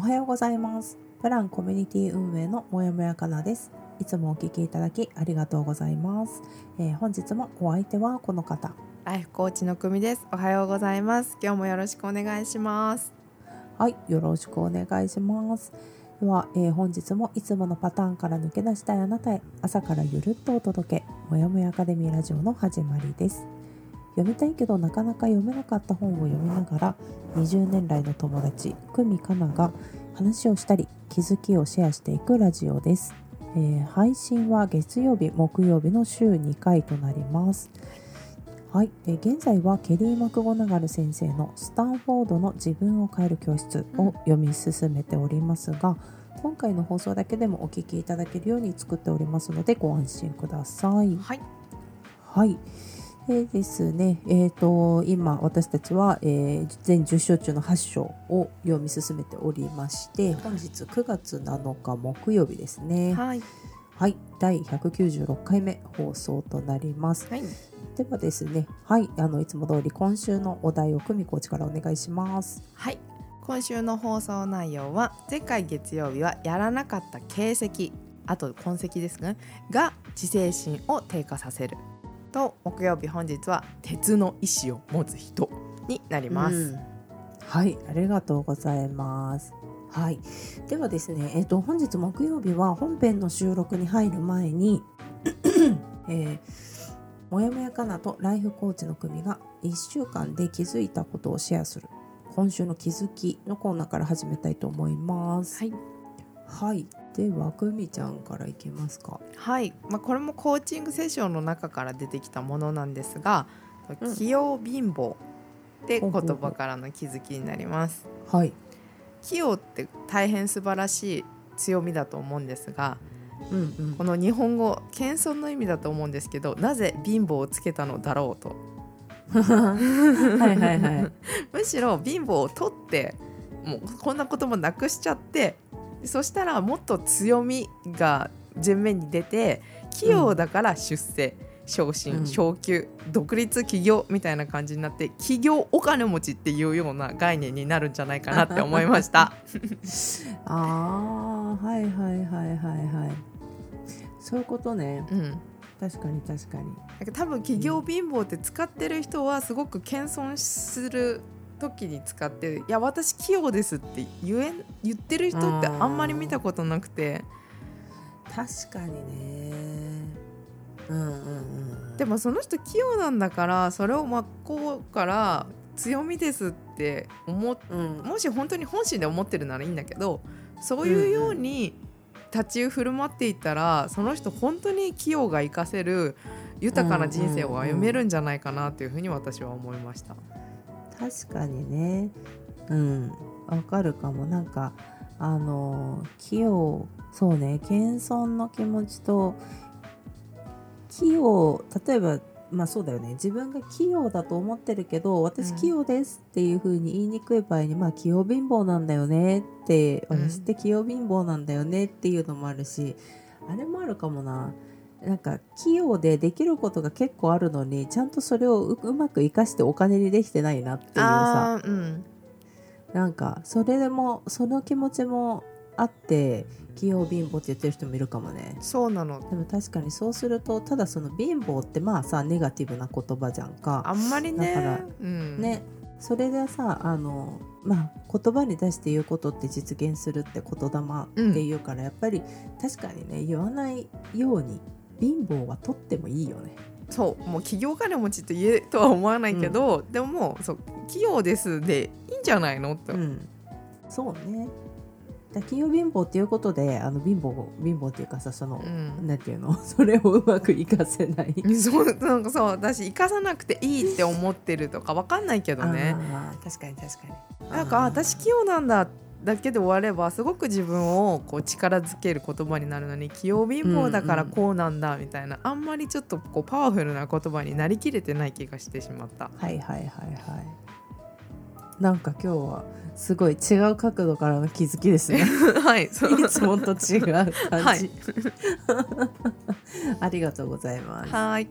おはようございますブランコミュニティ運営のもやもやかなですいつもお聞きいただきありがとうございます、えー本日もお相手はこの方ライフコーチの久美です。おはようございます。今日もよろしくお願いします。はい、よろしくお願いします。では、えー本日もいつものパターンから抜け出したいあなたへ朝からゆるっとお届け、もやもやアカデミーラジオの始まりです。読みたいけどなかなか読めなかった本を読みながら、20年来の友達、久美かなが話をしたり、気づきをシェアしていくラジオです。えー配信は月曜日、木曜日の週2回となります。はい、で現在はケリー・マクゴナガル先生の「スタンフォードの自分を変える教室」を読み進めておりますが、今回の放送だけでもお聞きいただけるように作っておりますのでご安心ください。はい。はい。でですね、えー、と今私たちは、えー全10章中の8章を読み進めておりまして本日9月7日木曜日ですね。はい。はい、第196回目放送となります。はい。ではですね、はい、あのいつも通り今週のお題を久美コーチからお願いします。はい。今週の放送内容は前回月曜日はやらなかった形跡、あと痕跡ですね、が自制心を低下させる。と木曜日本日は鉄の意志を持つ人になります。うんはい、ありがとうございます。はい、ではですね、えっ、と本日木曜日は本編の収録に入る前に、えーもやもやかなとライフコーチの組が1週間で気づいたことをシェアする今週の気づきのコーナーから始めたいと思います。はい。はい、では久美ちゃんからいけますか？はい、まあ、これもコーチングセッションの中から出てきたものなんですがうん「器用貧乏」って言葉からの気づきになります。はい、器用って大変素晴らしい強みだと思うんですがうんうんこの日本語謙遜の意味だと思うんですけどなぜ貧乏をつけたのだろうとはいはいはい。むしろ貧乏を取ってもうこんなこともなくしちゃってそしたらもっと強みが前面に出て器用だから出世、昇進、うん。昇給独立起業みたいな感じになって起業お金持ちっていうような概念になるんじゃないかなって思いました。ああはいはいはいはいはい。そういうことね。うん。確かに確かに。多分企業貧乏って使ってる人はすごく謙遜する時に使って「いや私器用です」って言え言ってる人ってあんまり見たことなくて。確かにね。うんうんうん。でもその人器用なんだからそれを真っ向から強みですって思っうん。もし本当に本心で思ってるならいいんだけどそういうように立ち振る舞っていったらその人本当に器用が活かせる豊かな人生を歩めるんじゃないかなというふうに私は思いました。確かにね。うん。わかるかも。なんかあの器用そうね。謙遜の気持ちと器用例えばまあそうだよね。自分が器用だと思ってるけど私うん。器用ですっていう風に言いにくい場合に、まあ器用貧乏なんだよねってうん。私って器用貧乏なんだよねっていうのもあるし、あれもあるかもななんか器用でできることが結構あるのにちゃんとそれをううまく生かしてお金にできてないなっていうさ。うんなんかそれでもその気持ちもあって器用貧乏って言ってる人もいるかもね。そうなの。でも確かにそうするとただその貧乏ってまあさネガティブな言葉じゃんか。あんまりね。だからうん、ねそれでさあのまあ言葉に出して言うことって実現するって言霊っていうから、やっぱり確かにね言わないように貧乏は取ってもいいよね。そうもう企業金持ちと言えとは思わないけど、でももうそう器用ですでいいんじゃないのって、うん。そうね。だ金曜貧乏っていうことであの貧乏貧乏っていうかさその、うん。なんていうの？それをうまく活かせない。そうなんかそう私生かさなくていいって思ってるとかわかんないけどね。確かに確かに。なんかあ私器用なんだだけで終わればすごく自分をこう力づける言葉になるのに器用貧乏だからこうなんだみたいな、あんまりちょっとこうパワフルな言葉になりきれてない気がしてしまった。はいはいはいはい。なんか今日はすごい違う角度からの気づきですね。はい、そう。いつもと違う感じ、はい。ありがとうございます。はい。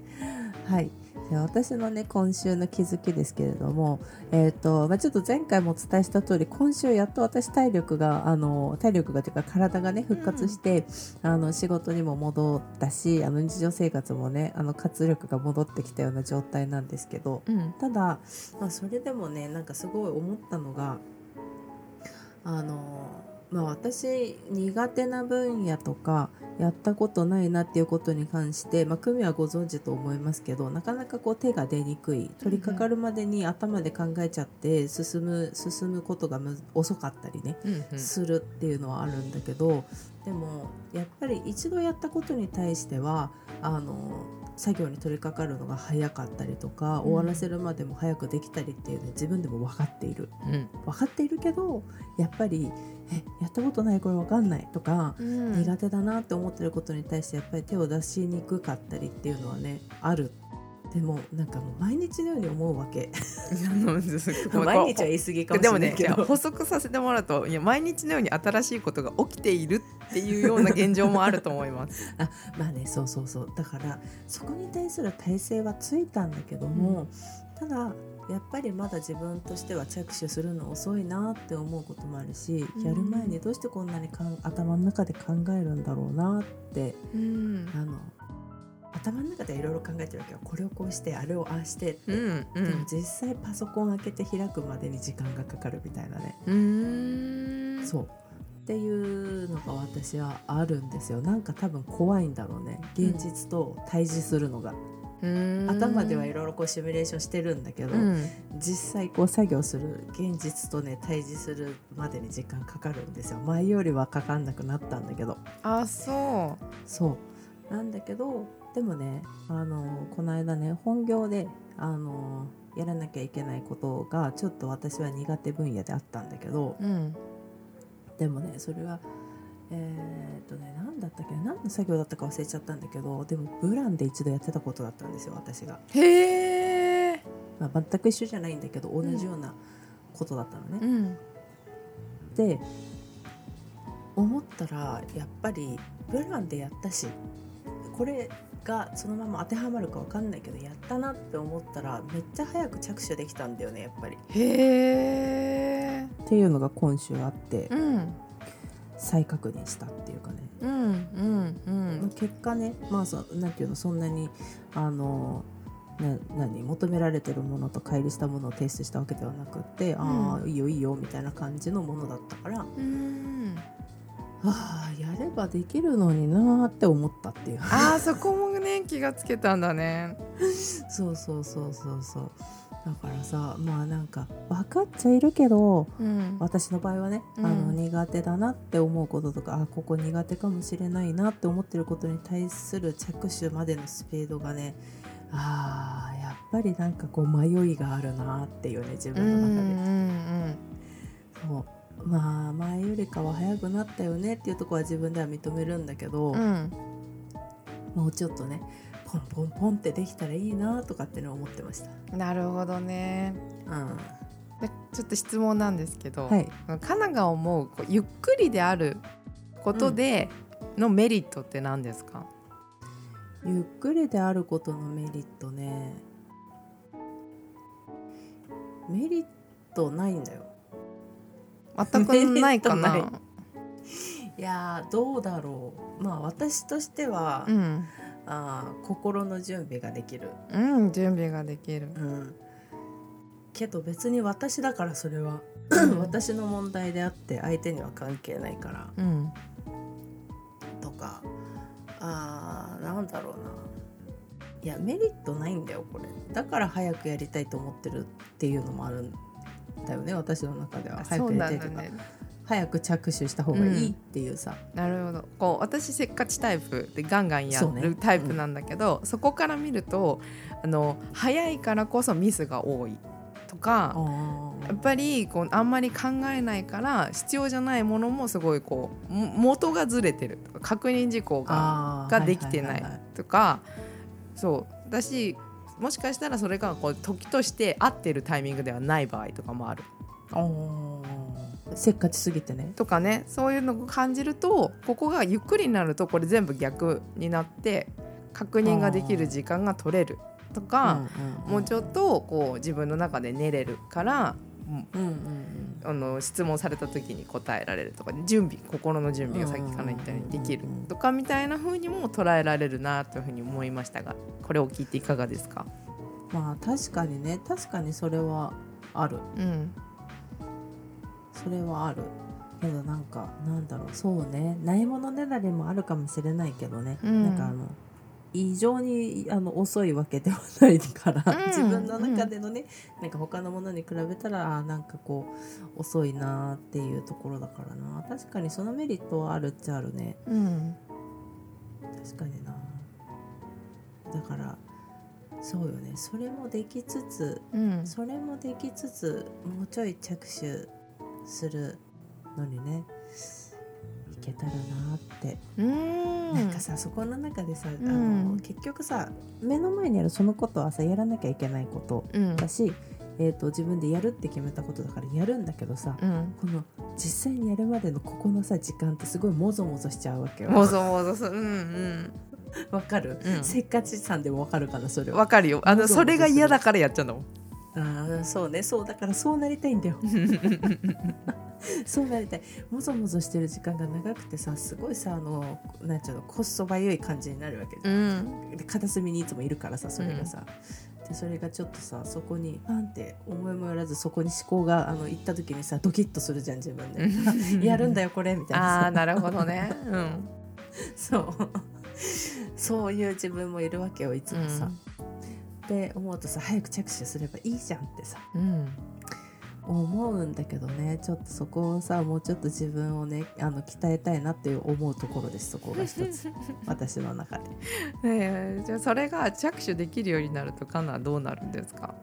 はい。で私のね今週の気づきですけれども、えーとまあ、ちょっと前回もお伝えした通り今週やっと私体力があの体力がというか体がね復活して、あの仕事にも戻ったしあの日常生活もねあの活力が戻ってきたような状態なんですけどうん。ただ、まあ、それでもねなんかすごい思ったのがあの、まあ、私苦手な分野とかやったことないなっていうことに関して、まあ、久美はご存知と思いますけどなかなかこう手が出にくい。取り掛かるまでに頭で考えちゃって進む進むことがむ遅かったりねうんうん。するっていうのはあるんだけどでもやっぱり一度やったことに対してはあの作業に取り掛かるのが早かったりとか、終わらせるまでも早くできたりっていうのは自分でも分かっている。うん。分かっているけどやっぱりえやったことないこれ分かんないとか、うん。苦手だなって思ってることに対してやっぱり手を出しにくかったりっていうのはねある。でもなんかもう毎日のように思うわけ。毎日は言い過ぎかもしでもねれないけど、補足させてもらうといや毎日のように新しいことが起きているっていうような現状もあると思います。まあねそうそうそう。だからそこに対する体制はついたんだけども、ただやっぱりまだ自分としては着手するの遅いなって思うこともあるし、うん。やる前にどうしてこんなにかん頭の中で考えるんだろうなってうん。あの頭の中でいろいろ考えてるわけよ。これをこうしてあれをああしてって、うんうでもん実際パソコン開けて開くまでに時間がかかるみたいなね、うーん。そうっていうのが私はあるんですよ。なんか多分怖いんだろうね。現実と対峙するのが、うーん。頭ではいろいろこうシミュレーションしてるんだけど、うん。実際こう作業する現実とね対峙するまでに時間かかるんですよ。前よりはかかんなくなったんだけど。あそそう。なんだけどでもねあのこの間ね本業であのやらなきゃいけないことがちょっと私は苦手分野であったんだけどううんでもねそれはえーっとね何だったっけ何の作業だったか忘れちゃったんだけどでもブランで一度やってたことだったんですよ私が、へえまあ、全く一緒じゃないんだけど同じようなことだったのね、うん。で思ったらやっぱりブランでやったしこれがそのまま当てはまるかわかんないけどやったなって思ったらめっちゃ早く着手できたんだよねやっぱり。へえっていうのが今週あってうん。再確認したっていうかね、うんうんうまあん。結果ねまあそなんていうのそんなにあのな何求められてるものと乖離したものを提出したわけではなくって、ああいいよいいよみたいな感じのものだったからうんああやればできるのになーって思ったっていう。あーそこもね気がつけたんだね。そうそうそうそうそう。だからさまあなんか分かっちゃいるけどうん。私の場合はね、うん。あの苦手だなって思うこととかあここ苦手かもしれないなって思ってることに対する着手までのスピードがねあーやっぱりなんかこう迷いがあるなっていうね自うん分の中で、うん。そうまあ前よりかは早くなったよねっていうところは自分では認めるんだけど、うん。もうちょっとねポンポンポンってできたらいいなとかってね思ってました。うんなるほどね。うん。でちょっと質問なんですけど、はい。ゆっくりであることのメリットね。メリットないんだよ全くないかな。いやーどうだろう。まあ私としては、うん、あー心の準備ができる、うん、準備ができる。うん、けど別に私だからそれは 私の問題であって相手には関係ないから。うん。とかあーなんだろうな。いやメリットないんだよこれ。だから早くやりたいと思ってるっていうのもあるんだよね私の中では。早そうくやりたいとか、ね早く着手した方がいいっていうさ、なるほど。こう私せっかちタイプでガンガンやそうね。るタイプなんだけどそ,、こから見るとあの早いからこそミスが多いとかやっぱりこうあんまり考えないから必要じゃないものもすごいこうも元がずれてるとか確認事項がができてないはははとかそう。だしもしかしたらそれがこう時として合ってるタイミングではない場合とかもある。せっかちすぎてね。とかねそういうのを感じるとここがゆっくりになるとこれ全部逆になって確認ができる時間が取れるとか、もうちょっとこう自分の中で寝れるから、あの質問された時に答えられるとか準備心の準備がさっきから言ったようにできるとかみたいな風にも捉えられるなというふうに思いましたがこれを聞いていかがですか、まあ確かにね確かにそれはある。うん。それはある。けどなんかなんだろう。そうね。ないものねだりもあるかもしれないけどね、うん。なんかあの異常にあの遅いわけではないから、うん自分の中でのね、なんか他のものに比べたらなんかこう遅いなーっていうところだからな。確かにそのメリットはあるっちゃあるね。うん。確かにな。だからそうよね。それもできつつうん。それもできつつもうちょい着手するのにね。いけたらなって、うん。なんかさそこの中でさ、あん。の結局さ目の前にあるそのことはさやらなきゃいけないことうん。だし、えー、と自分でやるって決めたことだからやるんだけどさ、うん。この実際にやるまでのここのさ時間ってすごいもぞもぞしちゃうわけよ。もぞもぞする。うん わかる、うん。せっかちさんでもわかるかなそれは。うんわかるよ。あのそれが嫌だからやっちゃうんだもんああそうね。そうだからそうなりたいんだよ。そうなりたい。もぞもぞしてる時間が長くてさすごいさあのなんちゅうのこっそばゆい感じになるわけじうゃん、ん。で片隅にいつもいるからさそれがさ、でそれがちょっとさそこにパンって思いもよらずそこに思考があの行った時にさドキッとするじゃん自分で。やるんだよこれみたいなさ。ああなるほどね。うん。そう。そういう自分もいるわけよいつもさ、で思うとさ早く着手すればいいじゃんってさ。うん思うんだけどね。ちょっとそこをさもうちょっと自分をねあの鍛えたいなっていう思うところですそこが一つ。私の中で。ねえじゃあそれが着手できるようになるとかなどうなるんですか？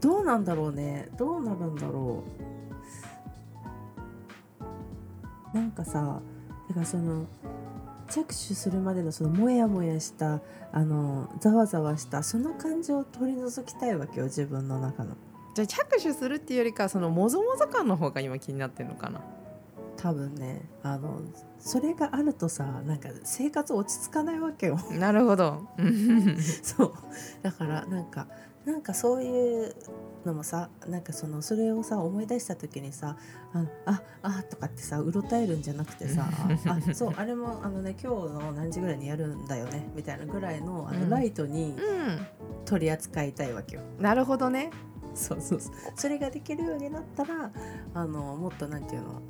どうなんだろうね。どうなるんだろう。なんかさだからその着手するまでのそのモヤモヤしたあのざわざわしたその感情を取り除きたいわけよ自分の中のじゃあ着手するっていうよりかそのもぞもぞ感の方が今気になってるのかな？多分ね。あのそれがあるとさなんか生活落ち着かないわけよ。なるほど。う んそう。だからなんかなんかそういうのもさなんかそのそれをさ思い出した時にさあああとかってさうろたえるんじゃなくてさあ そうあれもあのね今日の何時ぐらいにやるんだよねみたいなぐらいのあの、うん。ライトにう取り扱いたいわけよ。んなるほどねそうそうそう。それができるようになったらあのもっとなんていうの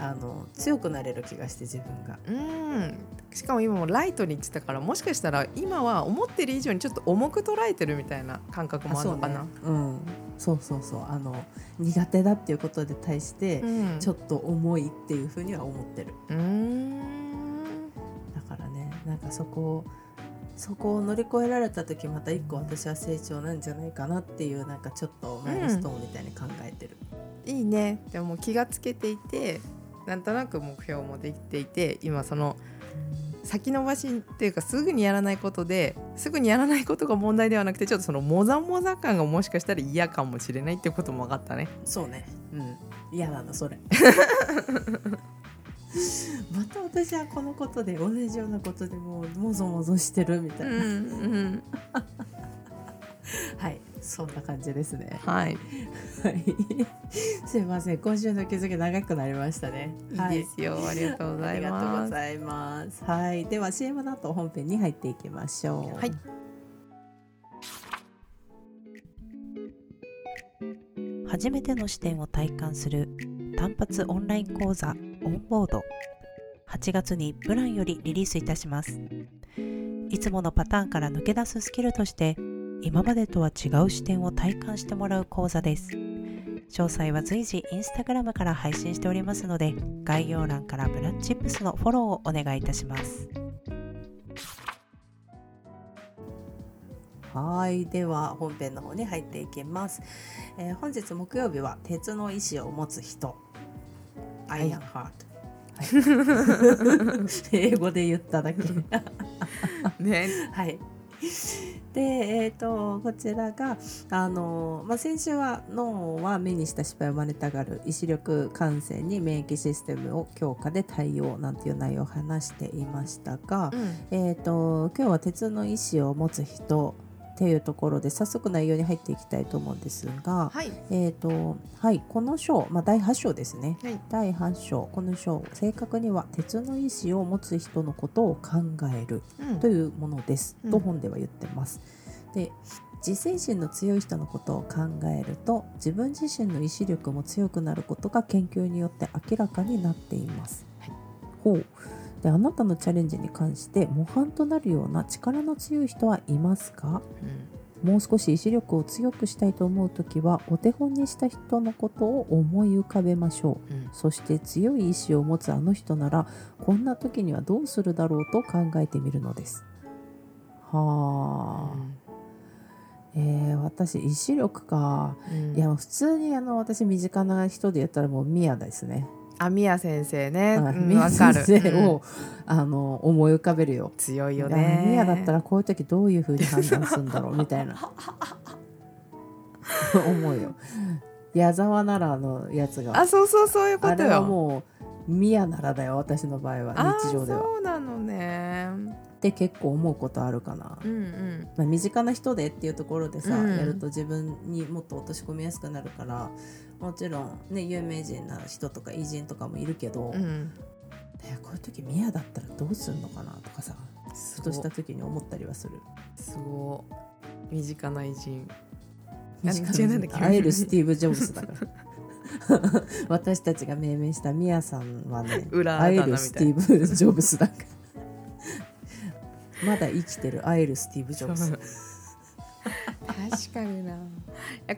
あの強くなれる気がして自分が。うん。しかも今もライトに言ってたからもしかしたら今は思ってる以上にちょっと重く捉えてるみたいな感覚もあるのかな？そう,、うん、そうそうそう。あの苦手だっていうことで対して、うん。ちょっと重いっていうふうには思ってる。うーん。だからねなんかそこをそこを乗り越えられた時また一個私は成長なんじゃないかなっていうなんかちょっとマイルストーンみたいに考えてる、いいね。でも気がつけていてなんとなく目標もできていて今その先延ばしっていうかすぐにやらないことですぐにやらないことが問題ではなくてちょっとそのもざもざ感がもしかしたら嫌かもしれないっていうことも分かったね。そうね。うん。嫌なのそれ また私はこのことで同じようなことでもうもぞもぞしてるみたいな、うんうん、はいそんな感じですね。はい、はい。すいません。今週の気づき長くなりましたね。いいですよ、ありがとうございありがとうます。ございます。はい、では CM の後本編に入っていきましょう。はい。初めての視点を体感する単発オンライン講座オンボード。8月にプランよりリリースいたします。いつものパターンから抜け出すスキルとして、今までとは違う視点を体感してもらう講座です。詳細は随時インスタグラムから配信しておりますので概要欄からブラッチップスのフォローをお願いいたしますはいでは本編の方に入っていきます、えー本日木曜日は鉄の意志を持つ人アイアンハート英語で言っただけ。ね。はい。で、えー、とこちらがあの、まあ、先週は脳は目にした失敗を真似たがる意志力感染に免疫システムを強化で対応なんていう内容を話していましたが、えー、と今日は鉄の意志を持つ人っていうところで早速内容に入っていきたいと思うんですが、はいえーとはい、この章、まあ、第8章ですね。はい第8章この章正確には鉄の意志を持つ人のことを考えるうんというものです、うんと本では言ってます。で自制心の強い人のことを考えると自分自身の意志力も強くなることが研究によって明らかになっています。はいほうであなたのチャレンジに関して模範となるような力の強い人はいますか？もう少し意志力を強くしたいと思うときはお手本にした人のことを思い浮かべましょう。うん。うんそして強い意志を持つあの人ならこんな時にはどうするだろうと考えてみるのです。はあ、えー私意志力か、うん。いや普通にあの私身近な人で言ったらもうミヤですね。あみや先生ね。わかる先生を、うん。あの思い浮かべるよ。強いよね。ミヤだったらこういう時どういう風に判断するんだろうみたいな。思うよ。矢沢ならのやつが。あそうそうそういうこあれはとよもうミヤならだよ私の場合はあ日常では。そうなのね。って結構思うことあるかな。うんうん。まあ、身近な人でっていうところでさ、うん。やると自分にもっと落とし込みやすくなるからもちろんね有名人な人とか偉人とかもいるけど、いうん。やこういう時ミヤだったらどうすんのかなとかさふとした時に思ったりはする。すごい。身近な偉人。会えるスティーブ・ジョブズだから。私たちが命名したミヤさんはね裏会えるスティーブ・ジョブズだから。まだ生きてる会えるスティーブ・ジョブズ 確かにな。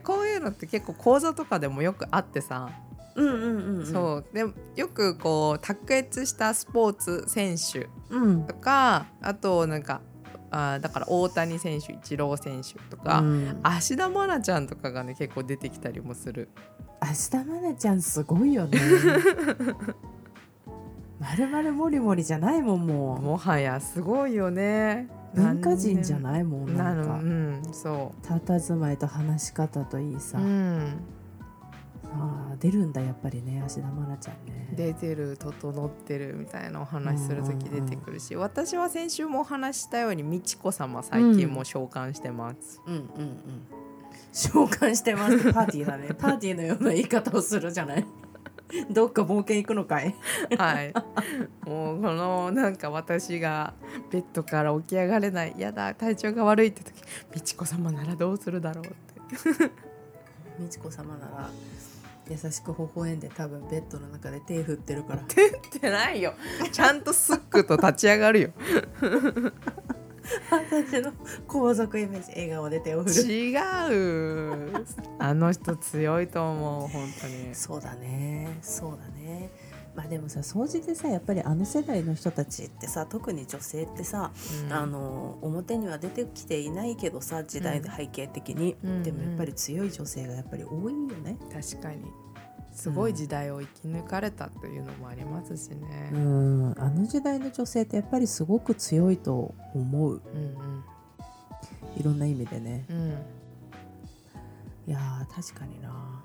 こういうのって結構講座とかでもよくあってさ、うんうんうん、うん、そう。でよくこう卓越したスポーツ選手うんとかあとなんかあーだから大谷選手イチロー選手とか、うん。芦田愛菜ちゃんとかがね結構出てきたりもする。芦田愛菜ちゃんすごいよね。まるまるもりもりじゃないもんももはやすごいよね。う文化人じゃいないもんなんか。うんそ佇まいと話し方といいさ、う、うん、あー出るんだやっぱりね芦田愛菜ちゃんね。出てる整ってるみたいなお話する時出てくるし、私は先週もお話ししたように美智子様最近も召喚してます、うんうんうん。召喚してます。パーティーだね。パーティーのような言い方をするじゃない どっか冒険行くのかい？はい。もうこのなんか私がベッドから起き上がれないやだ体調が悪いって時美智子様ならどうするだろうって。美智子様なら優しく微笑んで多分ベッドの中で手振ってるから。ってないよ。ちゃんとスックと立ち上がるよ私の皇族イメージ笑顔で手を振る。違う。あの人強いと思う本当に。そうだね。そうだね。まあでもさ掃除でさやっぱりあの世代の人たちってさ特に女性ってさ、うん。あの表には出てきていないけどさ時代背景的に、うん。でもやっぱり強い女性がやっぱり多いよね。確かにすごい時代を生き抜かれたというのもありますしね。う、ん。あの時代の女性ってやっぱりすごく強いと思う。うんいろんな意味でね。うん。うんいやー確かにな。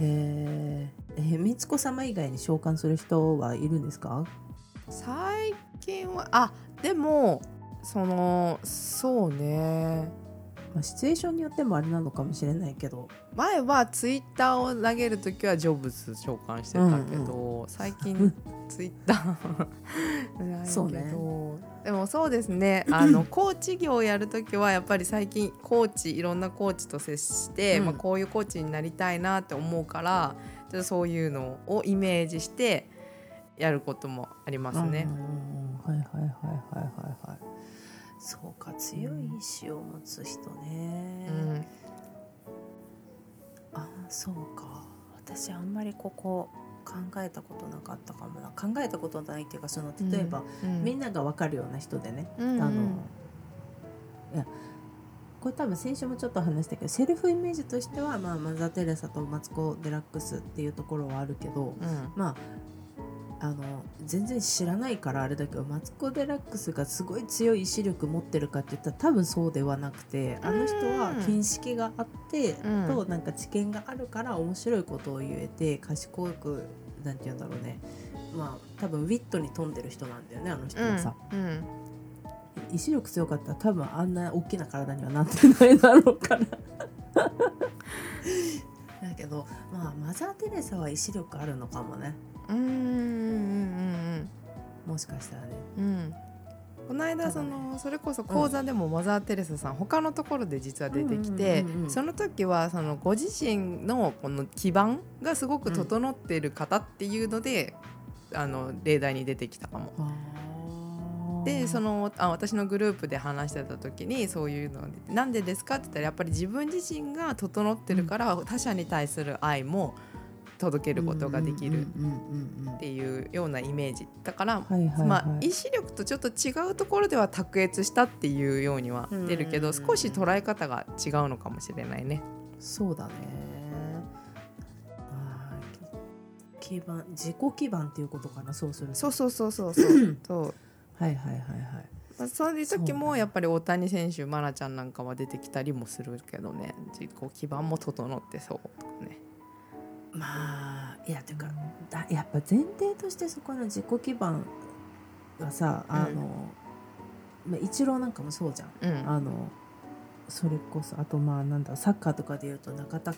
へー。えー美智子様以外に召喚する人はいるんですか？最近はあでもそのそうねまあ、シチュエーションによってもあれなのかもしれないけど。前はツイッターを投げる時はジョブズ召喚してたけど、最近ツイッターないけど。そうね。でもそうですね。あのコーチ業をやる時はやっぱり最近コーチいろんなコーチと接して、うん。まあ、こういうコーチになりたいなって思うからちょっとそういうのをイメージしてやることもありますね。う。ん。はいはいはいはいはいはいそうか強い意志を持つ人ね、うん。あそうか。私あんまりここ考えたことなかったかもな。考えたことないっていうかその例えば、うん。みんなが分かるような人でね、うんうん。あのいやこれ多分先週もちょっと話したけどセルフイメージとしては、まあ、マザー・テレサとマツコ・デラックスっていうところはあるけどうん。まああの全然知らないからあれだけどマツコ・デラックスがすごい強い意志力持ってるかって言ったら多分そうではなくてあの人は見識があって、うん。となんか知見があるから面白いことを言えて賢くなんて言うんだろうね。まあ多分ウィットに富んでる人なんだよねあの人はさ。うん。意志力強かったら多分あんな大きな体にはなってないだろうから。だけどまあマザー・テレサは意志力あるのかもねうんうんうんうんもしかしたらね。うん。うん。この間そのそれこそ講座でもマザー・テレサさん他のところで実は出てきてうん。うんうんうんその時はそのご自身のこの基盤がすごく整っている方っていうのであの例題に出てきたかも。でそのあ私のグループで話してた時にそういうのでなんでですかって言ったらやっぱり自分自身が整ってるから、他者に対する愛も届けることができるっていうようなイメージだから、まあ、意志力とちょっと違うところでは卓越したっていうようには出るけど、うん少し捉え方が違うのかもしれないね。そうだね。基盤自己基盤っていうことかなそうすると。そうそうそうそうそう。そう。はいはいはいはい。まあ、そういう時もやっぱり大谷選手愛菜ちゃんなんかは出てきたりもするけどね。自己基盤も整ってそう。まあいやていうかだやっぱ前提としてそこの自己基盤がさあの、まあ、イチローなんかもそうじゃん。うん。あのそれこそあとまあなんだサッカーとかでいうと中田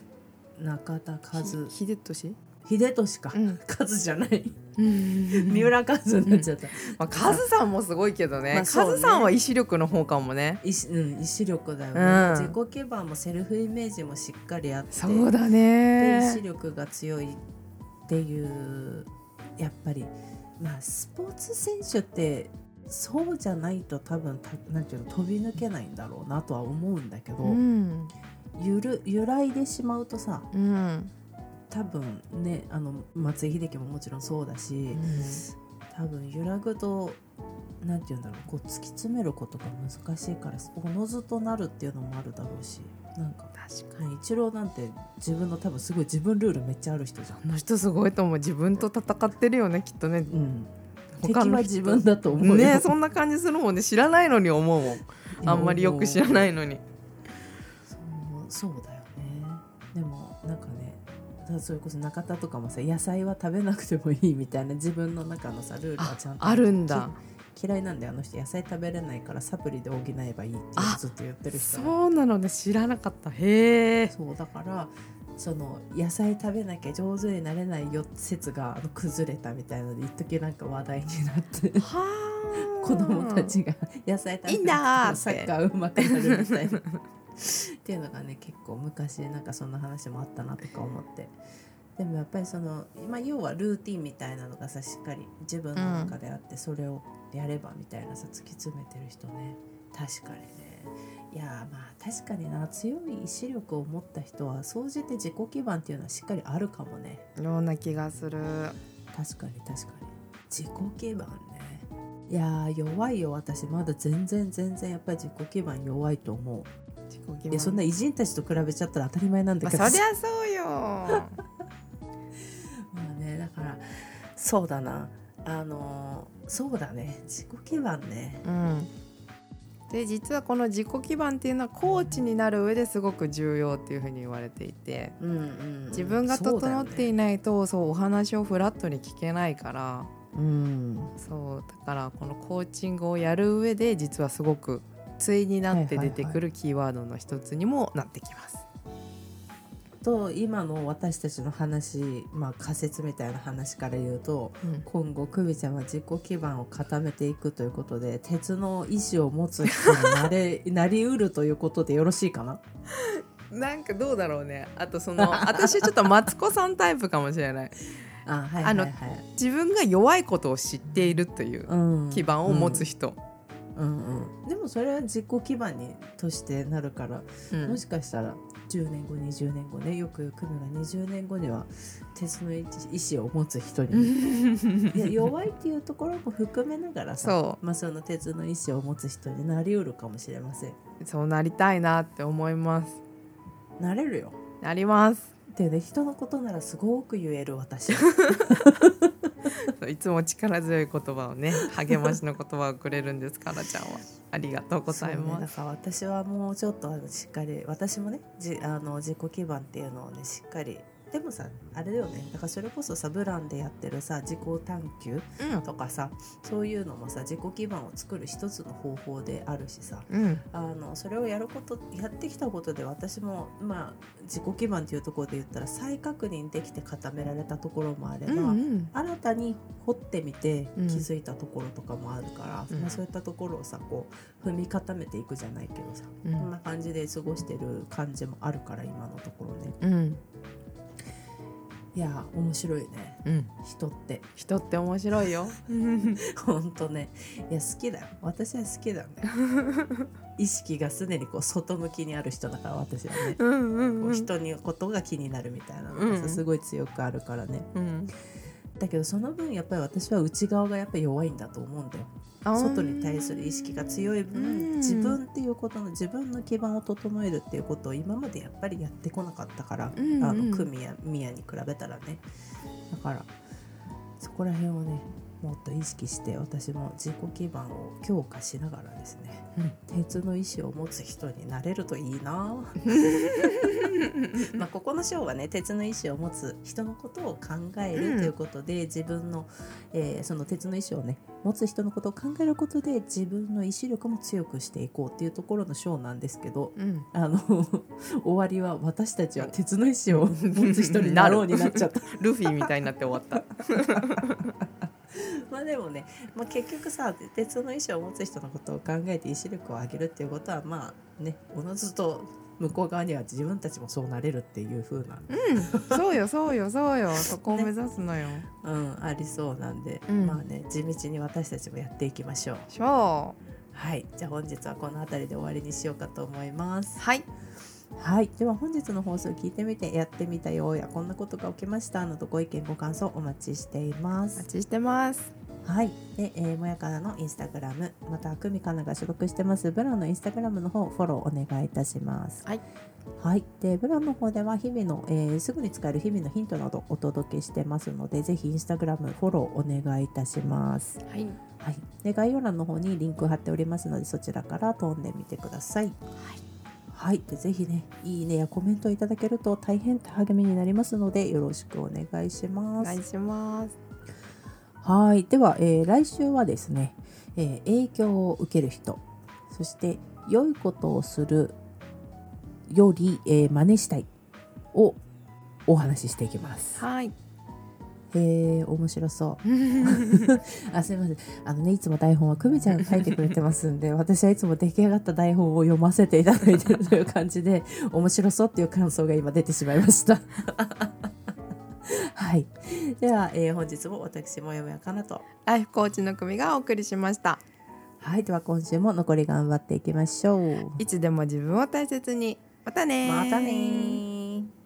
中田和ひ秀俊秀俊か、うん。和じゃない三三浦和になっちゃった、まあ、カズさんもすごいけどね,、まあね。カズさんは意志力の方かもね。意志うん、意志力だよね、うん。自己基盤もセルフイメージもしっかりあって。そうだで意志ね力が強いっていうやっぱり。まあスポーツ選手ってそうじゃないと多分たなんていうの飛び抜けないんだろうなとは思うんだけど、うん。ゆる揺らいでしまうとさうん多分ねあの松井秀喜ももちろんそうだし、多分揺らぐとなんて言うんだろうこう突き詰めることが難しいからおのずとなるっていうのもあるだろうしなんか確かに。ねイチローなんて自分の多分すごい自分ルールめっちゃある人じゃん。あの人すごいと思う。自分と戦ってるよねきっとね。うん、敵他の人。は自分だと思うよ。ねそんな感じするもんね。知らないのに思うもん。あんまりよく知らないのに。そうそうだよそれこそ中田とかもさ野菜は食べなくてもいいみたいな自分の中のさルールはちゃんとあるんだ。き嫌いなんだよあの人。野菜食べれないからサプリで補えばいいってあずっと言ってる人そうなのね知らなかった。へえ。そうだからその野菜食べなきゃ上手になれないよ説があの崩れたみたいので一時なんか話題になって。はあ。子供たちが野菜食べてサッカー上手くなるみたいなっていうのがね結構昔なんかそんな話もあったなとか思って。でもやっぱりその、まあ、要はルーティンみたいなのがさしっかり自分の中であってそれをやればみたいなさ突き詰めてる人ね。確かにね。いやーまあ確かにな強い意志力を持った人は総じて自己基盤っていうのはしっかりあるかもね。ような気がする。確かに確かに。自己基盤ね。いやー弱いよ私。まだ全然全然やっぱり自己基盤弱いと思ういやそんな偉人たちと比べちゃったら当たり前なんだけど。まあ、そりゃそうよ。まあねだからそうだな。あのーそうだね。自己基盤ね。うん。で実はこの自己基盤っていうのはコーチになる上ですごく重要っていうふうに言われていて。うんうんうん。自分が整っていいないとそう,、お話をフラットに聞けないから。うん。そうだからこのコーチングをやる上で実はすごく対になって出てくるキーワードの一つにもなってきます。と今の私たちの話、まあ、仮説みたいな話から言うとうん。今後クビちゃんは自己基盤を固めていくということで鉄の意志を持つ人になれ なりうるということでよろしいかな？なんかどうだろうね。あとその私ちょっとマツコさんタイプかもしれない。あの自分が弱いことを知っているといううん。基盤を持つ人、うんうんでもそれは自己基盤にとしてなるから、うん。もしかしたら10年後20年後ねよく組むが20年後には鉄の意志を持つ人に いや弱いっていうところも含めながらさそまあ、その鉄の意志を持つ人になりうるかもしれません。そうなりたいなって思います。なれるよ。なります。でね人のことならすごく言える私 いつも力強い言葉をね励ましの言葉をくれるんですかなちゃんは。ありがとうございます。ね、ます、だから私はもうちょっとあのしっかり私もねじあの自己基盤っていうのをねしっかりでもさあれだよね。だからそれこそさブランでやってるさ自己探求うん。とかさそういうのもさ自己基盤を作る一つの方法であるしさうん。あのそれをやることやってきたことで私もまあ自己基盤っていうところで言ったら再確認できて固められたところもあれば、うんうん。新たに掘ってみてうん。気づいたところとかもあるから、うん。まあ、そういったところをさこう踏み固めていくじゃないけどさ、うん。こんな感じで過ごしてる感じもあるから今のところね。うんいやー面白いね。うん。人って。人って面白いよ。ほんとね。いや好きだよ。私は好きだね。意識が常にこう外向きにある人だから私はね。うんうんこう人にことが気になるみたいなのがさうん。すごい強くあるからね。うんだけどその分やっぱり私は内側がやっぱり弱いんだと思うんだよ。外に対する意識が強い分、うん。自分っていうことの自分の基盤を整えるっていうことを今までやっぱりやってこなかったから、うんうん。あの組や宮に比べたらね。だからそこら辺をねもっと意識して私も自己基盤を強化しながらですね、鉄の意志を持つ人になれるといいな。まあここの章はね鉄の意志を持つ人のことを考えるということで、自分の、えーその鉄の意志をね持つ人のことを考えることで自分の意志力も強くしていこうっていうところの章なんですけどうん。あの 終わりは私たちは鉄の意志を持つ人になろうになっちゃった。ルフィみたいになって終わった まあでもね、まあ、結局さ鉄の意志を持つ人のことを考えて意志力を上げるっていうことはまあねおのずと向こう側には自分たちもそうなれるっていう風な、うんそうよ そうよそうよ。そこを目指すのよ、うん、ありそうなんで、うん。まあね地道に私たちもやっていきましょう。しょはい、じゃあ本日はこの辺りで終わりにしようかと思います。う。はいはい、では本日の放送を聞いてみてやってみたよやこんなことが起きましたなどご意見ご感想お待ちしていますお待。ちしてますはい、で、えーもやかなのインスタグラムまたくみかなが所属してますブランのインスタグラムの方フォローお願いいたします。はい。はい、でブランの方では日々の、えーすぐに使える日々のヒントなどお届けしてますのでぜひインスタグラムフォローお願いいたします。はいはい、で概要欄の方にリンク貼っておりますのでそちらから飛んでみてください。はい、でぜひねいいねやコメントいただけると大変励みになりますのでよろしくお願いしおます。願いしますはい、では、えー来週はですね、えー影響を受ける人、そして良いことをするより、えー真似したいをお話ししていきます。はいえー、面白そう。あ、すみません。あのね、いつも台本は久美ちゃんが書いてくれてますんで、私はいつも出来上がった台本を読ませていただいてるという感じで、面白そうっていう感想が今出てしまいました。はい。では、えー本日も私もやもやかなと。ライフコーチの組がお送りしましたはい、では今週も残り頑張っていきましょう。いつでも自分を大切にまたねーまたねー